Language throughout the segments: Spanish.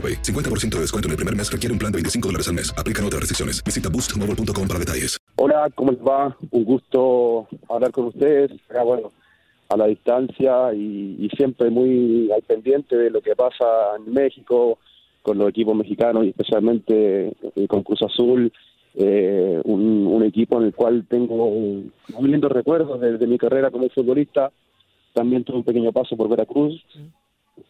AroPay. 50% de descuento en el primer mes requiere un plan de 25 dólares al mes. Aplican otras restricciones. Visita boostmobile.com para detalles. Hola, ¿cómo les va? Un gusto hablar con ustedes. Acá, bueno, a la distancia y, y siempre muy al pendiente de lo que pasa en México con los equipos mexicanos y especialmente eh, con Cruz Azul. eh, un, un equipo en el cual tengo muy lindos recuerdos de, de mi carrera como futbolista. También tuve un pequeño paso por Veracruz,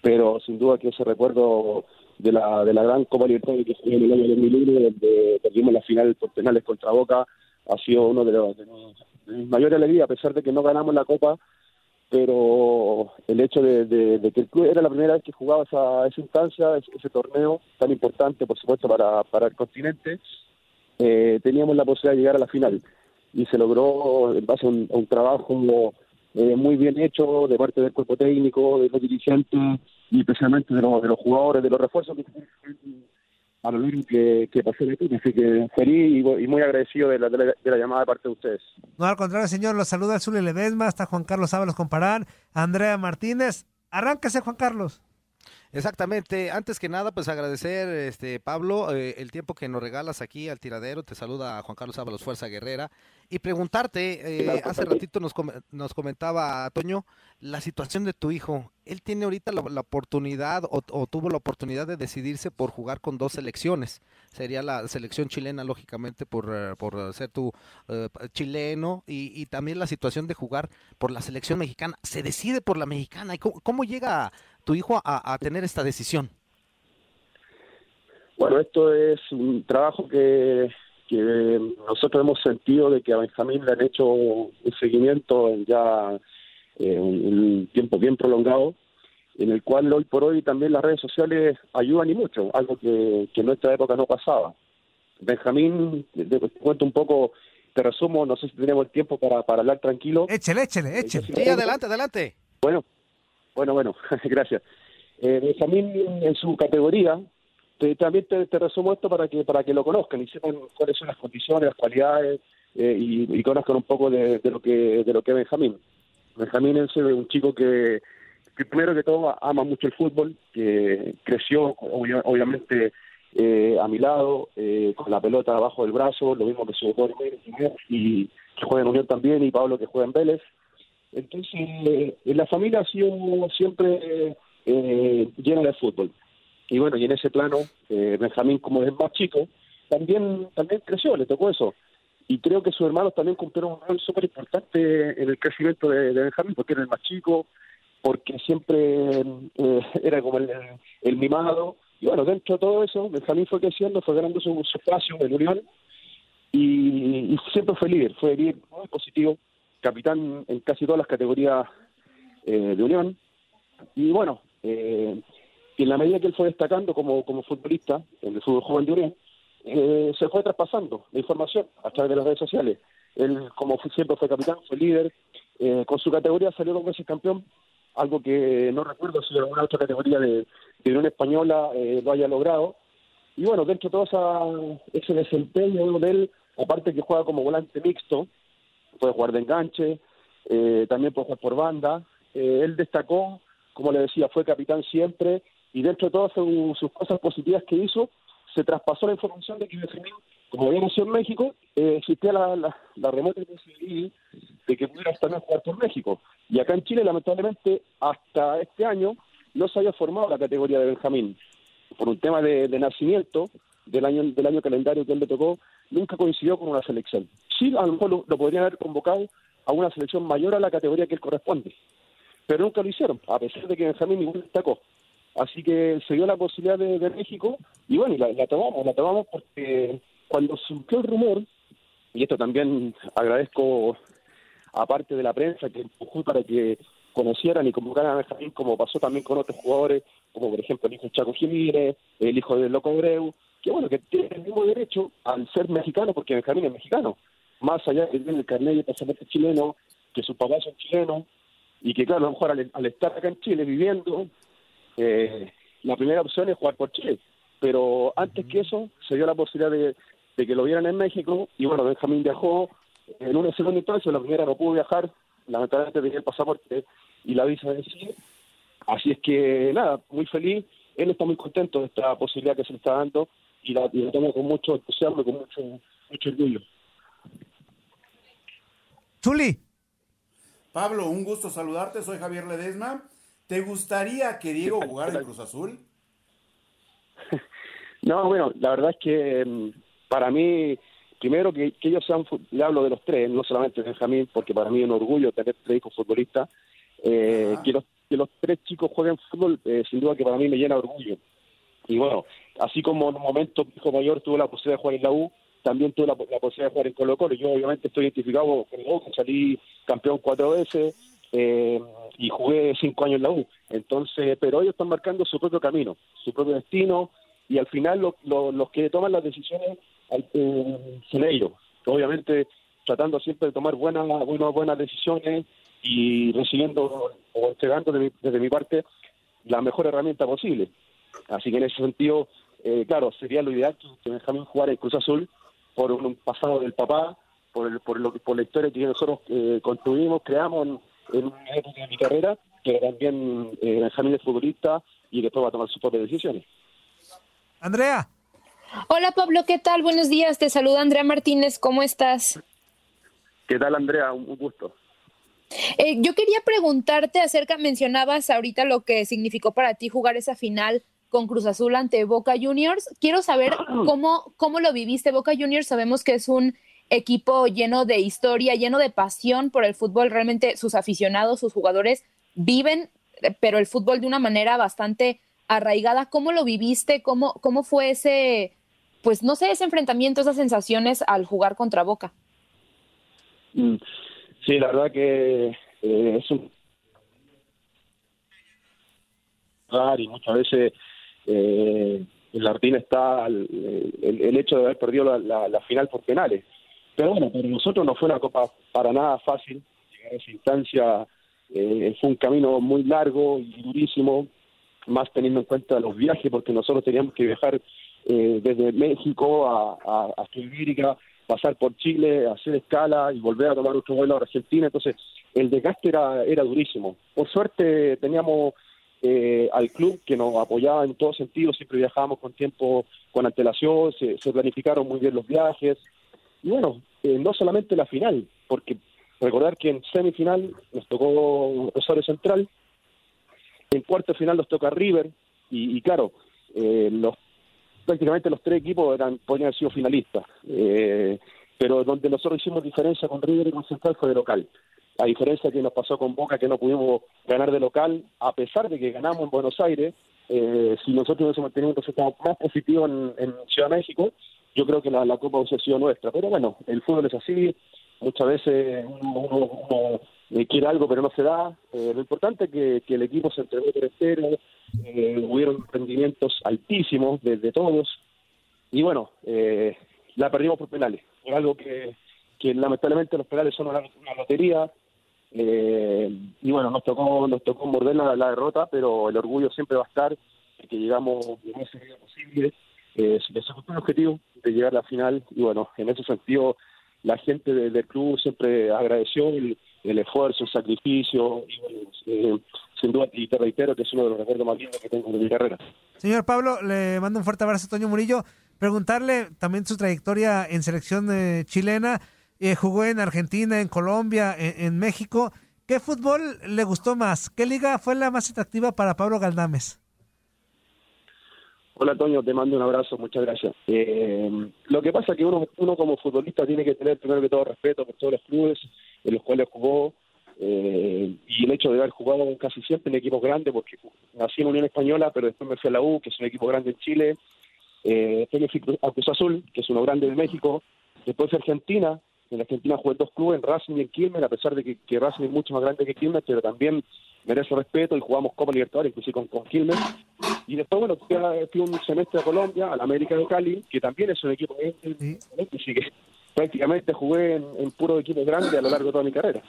pero sin duda que ese recuerdo de la, de la gran Copa Libertadores que fue en el año 2001, donde perdimos la final por penales contra Boca, ha sido uno de los, de de mayores alegrías, a pesar de que no ganamos la Copa, pero el hecho de, que el club era la primera vez que jugaba esa, esa instancia, ese, ese torneo tan importante, por supuesto, para, para el continente, eh, teníamos la posibilidad de llegar a la final. Y se logró en base a un, a un trabajo eh, muy bien hecho de parte del cuerpo técnico, de los dirigentes y especialmente de los, de los jugadores, de los refuerzos que a lo que, que pasó el equipo. Así que feliz y, y muy agradecido de la, de, la, de la llamada de parte de ustedes. No, al contrario, señor, los saluda Zuli Ledesma, está Juan Carlos Ábalos Comparán, Andrea Martínez. Arránquese, Juan Carlos. Exactamente. Antes que nada, pues agradecer, este Pablo, eh, el tiempo que nos regalas aquí al tiradero. Te saluda Juan Carlos Ábalos Fuerza Guerrera. Y preguntarte, eh, Claro, hace ratito nos, com- nos comentaba Toño la situación de tu hijo. Él tiene ahorita la, la oportunidad o, o tuvo la oportunidad de decidirse por jugar con dos selecciones. Sería la selección chilena, lógicamente, por, eh, por ser tu eh, chileno y, y también la situación de jugar por la selección mexicana. Se decide por la mexicana. ¿Y cómo, cómo llega tu hijo a, a tener esta decisión? Bueno, esto es un trabajo que, que nosotros hemos sentido de que a Benjamín le han hecho un seguimiento en ya eh, un, un tiempo bien prolongado, en el cual hoy por hoy también las redes sociales ayudan y mucho, algo que, que en nuestra época no pasaba. Benjamín, te, te cuento un poco, te resumo, no sé si tenemos el tiempo para, para hablar tranquilo. Échele, échele, échele. Sí, adelante, adelante. Bueno, bueno, bueno, gracias. Eh, Benjamín en su categoría, te- también te, resumo esto para que para que lo conozcan y sepan cuáles son las condiciones, las cualidades eh, y, conozcan un poco de, de lo que de lo que es Benjamín. Benjamín es un chico que, primero que todo ama mucho el fútbol, que creció obvia- obviamente eh, a mi lado, eh, con la pelota abajo del brazo, lo mismo que su doctor y que juega en Unión también, y Pablo que juega en Vélez. Entonces, eh, la familia ha sido siempre eh, llena de fútbol. Y bueno, y en ese plano, eh, Benjamín, como es más chico, también, también creció, le tocó eso. Y creo que sus hermanos también cumplieron un rol súper importante en el crecimiento de, de Benjamín, porque era el más chico, porque siempre era como el, mimado, Y bueno, dentro de todo eso, Benjamín fue creciendo, fue ganando su, espacio en Unión y, y siempre fue líder, fue líder muy positivo, capitán en casi todas las categorías eh, de Unión. Y bueno, eh, en la medida que él fue destacando como, como futbolista en el fútbol joven de Unión, eh, se fue traspasando la información a través de las redes sociales. Él, como siempre, fue capitán, fue líder. Eh, con su categoría salió dos veces campeón, algo que no recuerdo si alguna otra categoría de, de Unión Española eh, lo haya logrado. Y bueno, dentro de todo esa, ese desempeño de él, aparte que juega como volante mixto, puede jugar de enganche, eh, también puede jugar por banda. Eh, él destacó, como le decía, fue capitán siempre y dentro de todas sus cosas positivas que hizo, se traspasó la información de que como había nacido en México, eh, existía la, la, remota posibilidad de que pudiera también jugar por México. Y acá en Chile, lamentablemente, hasta este año no se había formado la categoría de Benjamín. Por un tema de, nacimiento del año, del año calendario que él le tocó, nunca coincidió con una selección. Sí, a lo mejor lo, podrían haber convocado a una selección mayor a la categoría que él corresponde. Pero nunca lo hicieron, a pesar de que Benjamín igual destacó. Así que se dio la posibilidad de, México y bueno, la, la tomamos, la tomamos porque cuando surgió el rumor, y esto también agradezco aparte de la prensa que empujó para que conocieran y convocaran a Benjamín, como pasó también con otros jugadores, como por ejemplo el hijo de Chaco Jiménez, el hijo de Loco Breu, que bueno, que tiene el mismo derecho al ser mexicano, porque Benjamín es mexicano, más allá de que tiene el carnet de pasaporte chileno, que sus papás son chilenos, y que claro, a lo mejor al estar acá en Chile viviendo, eh, la primera opción es jugar por Chile. Pero antes que eso, se dio la posibilidad de, que lo vieran en México, y bueno, Benjamín viajó en una segunda instancia, la primera no pudo viajar, lamentablemente tenía el pasaporte y la visa de sí. Así es que nada, muy feliz, él está muy contento de esta posibilidad que se le está dando y la, y tomo con mucho entusiasmo y con mucho, mucho orgullo. Zuli. Pablo, un gusto saludarte, soy Javier Ledesma ¿Te gustaría que Diego jugara en Cruz Azul? No, bueno, la verdad es que mm, para mí, primero que, ellos sean, le hablo de los tres, no solamente de Benjamín, porque para mí es un orgullo tener tres hijos futbolistas, eh, que, los, que los tres chicos jueguen fútbol, eh, sin duda que para mí me llena de orgullo. Y bueno, así como en un momento mi hijo mayor tuvo la posibilidad de jugar en la U, también tuve la, posibilidad de jugar en Colo Colo. Yo obviamente estoy identificado con el salí campeón cuatro veces, eh, y jugué cinco años en la U. Entonces, pero ellos están marcando su propio camino, su propio destino, y al final los que toman las decisiones eh, son ellos. Obviamente, tratando siempre de tomar buenas, buenas, buenas decisiones y recibiendo o entregando desde mi parte la mejor herramienta posible. Así que en ese sentido, eh, claro, sería lo ideal que Benjamín jugar en Cruz Azul por un pasado del papá, por, el, por, lo, por la historia que nosotros eh, construimos, creamos en una época de mi carrera, que también eh, Benjamín es futbolista y después va a tomar sus propias decisiones. Andrea. Hola Pablo, ¿qué tal? Buenos días, te saluda Andrea Martínez, ¿cómo estás? ¿Qué tal Andrea? Un, gusto. Eh, yo quería preguntarte acerca, mencionabas ahorita lo que significó para ti jugar esa final con Cruz Azul ante Boca Juniors. Quiero saber cómo, cómo lo viviste. Boca Juniors sabemos que es un equipo lleno de historia, lleno de pasión por el fútbol. Realmente sus aficionados, sus jugadores viven, pero el fútbol de una manera bastante arraigada. ¿Cómo lo viviste? ¿Cómo, cómo fue ese, pues no sé, ese enfrentamiento, esas sensaciones al jugar contra Boca? Mm, sí, la verdad que eh, es un... Y muchas veces eh, el Artín está el, hecho de haber perdido la final por penales pero bueno, para nosotros no fue una copa para nada fácil. Llegar a esa instancia eh, fue un camino muy largo y durísimo, más teniendo en cuenta los viajes, porque nosotros teníamos que viajar eh, desde México a, a, a pasar por Chile, hacer escala y volver a tomar otro vuelo a Argentina. Entonces, el desgaste era, era durísimo. Por suerte teníamos eh, al club que nos apoyaba en todos sentidos, siempre viajábamos con tiempo, con antelación, se, planificaron muy bien los viajes. Y bueno, eh, no solamente la final, porque recordar que en semifinal nos tocó Rosario Central, en cuarto final nos toca River, y, claro, eh, los prácticamente los tres equipos eran podrían haber sido finalistas, eh, pero donde nosotros hicimos diferencia con River y con Central fue de local. A diferencia que nos pasó con Boca, que no pudimos ganar de local, a pesar de que ganamos en Buenos Aires, eh, si nosotros hubiésemos tenido un resultado más positivo en, Ciudad de México, yo creo que la, la Copa hubiese sido nuestra. Pero bueno, el fútbol es así, muchas veces uno, eh, quiere algo pero no se da. Eh, lo importante es que, el equipo se entregó entero, eh, hubieron rendimientos altísimos de, de todos y bueno, la perdimos por penales. Por algo que, lamentablemente los penales son una lotería. Eh, y bueno, nos tocó nos tocó morder la, la derrota, pero el orgullo siempre va a estar de que llegamos lo más seguido posible. Eh, se el objetivo de llegar a la final y bueno, en ese sentido la gente de- del club siempre agradeció el, el esfuerzo, el sacrificio y bueno, eh, sin duda y te reitero que es uno de los recuerdos más lindos que tengo de mi carrera. Señor Pablo, le mando un fuerte abrazo a Toño Murillo. Preguntarle también su trayectoria en selección eh, chilena. Eh, jugó en Argentina, en Colombia, en, México. ¿Qué fútbol le gustó más? ¿Qué liga fue la más atractiva para Pablo Galdames? Hola Toño, te mando un abrazo, muchas gracias. Eh, lo que pasa es que uno, uno como futbolista tiene que tener primero que todo respeto por todos los clubes en los cuales jugó eh, y el hecho de haber jugado casi siempre en equipos grandes, porque nací en Unión Española, pero después me fui a la U, que es un equipo grande en Chile, eh, después me fui a Cruz Azul, que es uno grande de México, después Argentina, en Argentina jugué dos clubes, en Racing y en Quilmes, a pesar de que, que Racing es mucho más grande que Quilmes, pero también merece respeto y jugamos Copa Libertadores, inclusive con, con Quilmes. Y después, bueno, fui, un semestre a Colombia, a la América de Cali, que también es un equipo grande, así que prácticamente jugué en, en puro equipo grande a lo largo de toda mi carrera.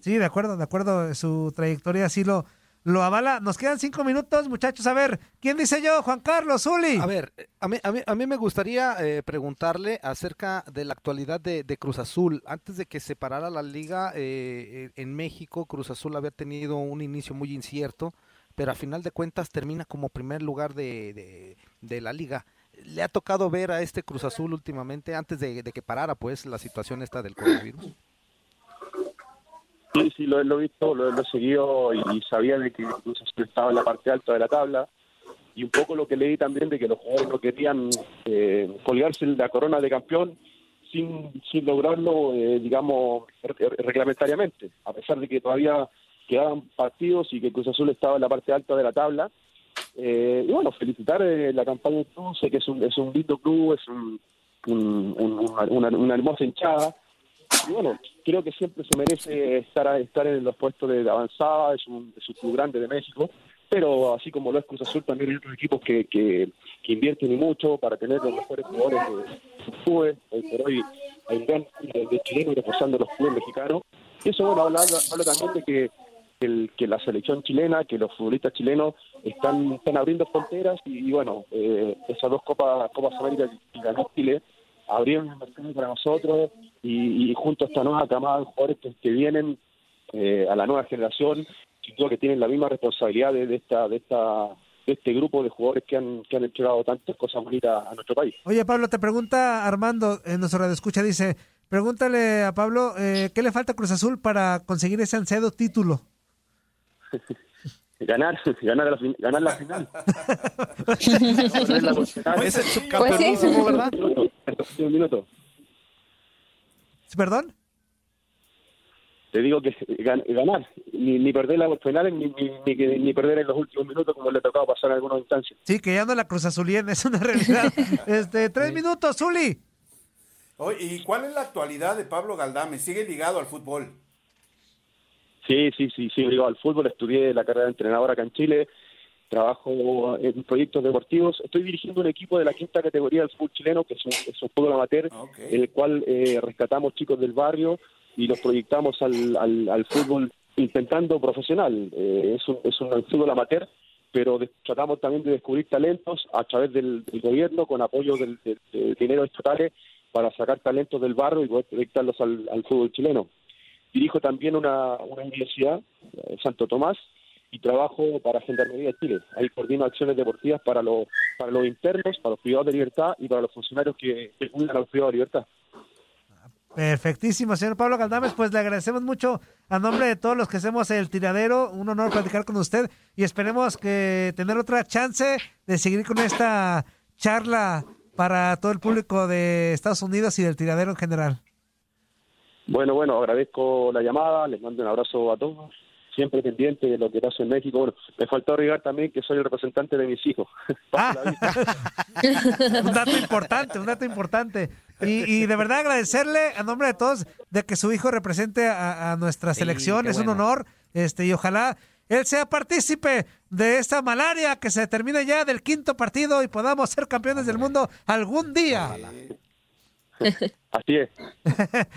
Sí, de acuerdo, de acuerdo. Su trayectoria así lo, lo avala. Nos quedan cinco minutos, muchachos. A ver, ¿quién dice yo? Juan Carlos, Zuli. A ver, a mí, a mí, a me gustaría eh, preguntarle acerca de la actualidad de, Cruz Azul. Antes de que se parara la liga eh, eh, en México, Cruz Azul había tenido un inicio muy incierto, pero a final de cuentas termina como primer lugar de, de, la liga. ¿Le ha tocado ver a este Cruz Azul últimamente, antes de, de que parara pues la situación esta del coronavirus? Sí, sí, lo, he visto, lo, he seguido y, sabía de que Azul estaba en la parte alta de la tabla. Y un poco lo que leí también de que los jugadores no querían eh, colgarse la corona de campeón sin, sin lograrlo, eh, digamos, re- reglamentariamente, a pesar de que todavía quedaban partidos y que Cruz Azul estaba en la parte alta de la tabla. Eh, y bueno, felicitar eh, la campaña del club, sé que es un, es un lindo club, es un, un- un- una, una- una hermosa hinchada. Y bueno, creo que siempre se merece estar estar en los puestos de, avanzada, es un, es un club grande de México, pero así como lo es Cruz Azul, también hay otros equipos que, que, que invierten mucho para tener los mejores jugadores de sus clubes. Hoy por hoy hay un gran de chilenos reforzando los clubes mexicanos. Y eso, bueno, habla, habla también de que, que el- que la selección chilena, que los futbolistas chilenos están, están abriendo fronteras y, y bueno, eh, esas dos Copas, Copas América que ganó Chile abrieron el mercado para nosotros y, y junto a esta nueva camada de jugadores que, que vienen eh, a la nueva generación, duda que tienen la misma responsabilidad de, de esta de esta de este grupo de jugadores que han que han entregado tantas cosas bonitas a nuestro país. Oye, Pablo, te pregunta Armando en nuestro radio escucha, dice, pregúntale a Pablo, eh, ¿qué le falta a Cruz Azul para conseguir ese ansiado título? ganar ganar la, fin- ganar la final. Es el subcampeonísimo, ¿verdad? Un minuto. ¿Perdón? Te digo que gan- ganar, ni, ni perder las finales, ni, ni, ni, que- ni perder en los últimos minutos como le ha tocado pasar en algunas instancias. Sí, que ya no la Cruz Azulien, es una realidad. este, tres minutos, Zuli. ¿y cuál es la actualidad de Pablo Galdame? ¿Sigue ligado al fútbol? Sí, sí, sí, sí, digo, al fútbol estudié la carrera de entrenador acá en Chile, trabajo en proyectos deportivos, estoy dirigiendo un equipo de la quinta categoría del fútbol chileno, que es un, es un fútbol amateur, en el cual eh, rescatamos chicos del barrio y los proyectamos al, al, al fútbol intentando profesional. Eh, es, un, es un fútbol amateur, pero de- tratamos también de descubrir talentos a través del, del gobierno, con apoyo del, del- de dinero estatales, para sacar talentos del barrio y poder proyectarlos al, al fútbol chileno. Dirijo también una, una universidad, eh, Santo Tomás, y trabajo para Gendarmería de Chile. Ahí coordino acciones deportivas para los, para los internos, para los privados de libertad y para los funcionarios que, que cuidan a los privados de libertad. Perfectísimo, señor Pablo Galdames. Pues le agradecemos mucho a nombre de todos los que hacemos el tiradero. Un honor platicar con usted y esperemos que tener otra chance de seguir con esta charla para todo el público de Estados Unidos y del tiradero en general. Bueno, bueno, agradezco la llamada, les mando un abrazo a todos siempre pendiente de lo que pasa en México. Bueno, me faltó agregar también que soy el representante de mis hijos. Ah. un dato importante, un dato importante. Y, y, de verdad agradecerle a nombre de todos de que su hijo represente a, a nuestra selección, es bueno. un honor, este, y ojalá él sea partícipe de esta malaria que se termine ya del quinto partido y podamos ser campeones del mundo algún día. Así es.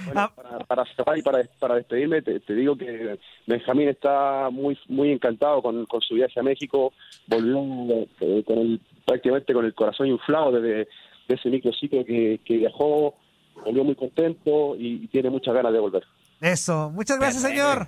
Bueno, para, para cerrar y para, para despedirme, te, te, digo que Benjamín está muy muy encantado con, con su viaje a México. Volvió eh, con el, prácticamente con el corazón inflado desde de ese microciclo que, que viajó. Volvió muy contento y, y tiene muchas ganas de volver. Eso. Muchas gracias, señor.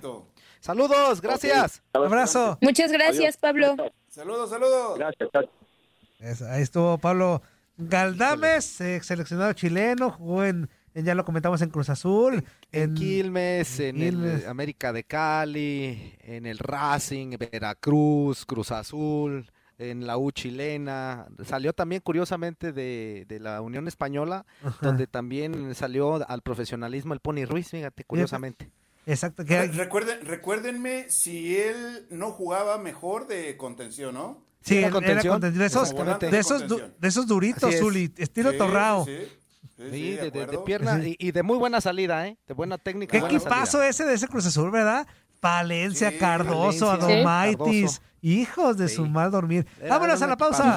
Saludos, gracias. Okay. Abrazo. Muchas gracias, Pablo. Saludos, saludos. Gracias. Ahí estuvo Pablo Galdames, eh, seleccionado chileno, jugó en, en, ya lo comentamos, en Cruz Azul. En, en Quilmes, en, Quilmes. El América de Cali, en el Racing, Veracruz, Cruz Azul, en la U chilena. Salió también, curiosamente, de, de la Unión Española, Ajá. donde también salió al profesionalismo el Pony Ruiz, fíjate, curiosamente. Exacto. Que... Recuerden, recuérdenme si él no jugaba mejor de contención, ¿no? Sí, era contención. Era contención. De, esos, de, esos, du, de esos duritos, Zuli, estilo sí, torrao. Sí, sí, sí de, de, de, pierna y, y, de muy buena salida, ¿eh? De buena técnica. ¿Qué equipazo ese de ese Cruz Azul, verdad? Palencia, Cardoso, Adomaitis, hijos de su mal dormir. Vámonos a la pausa.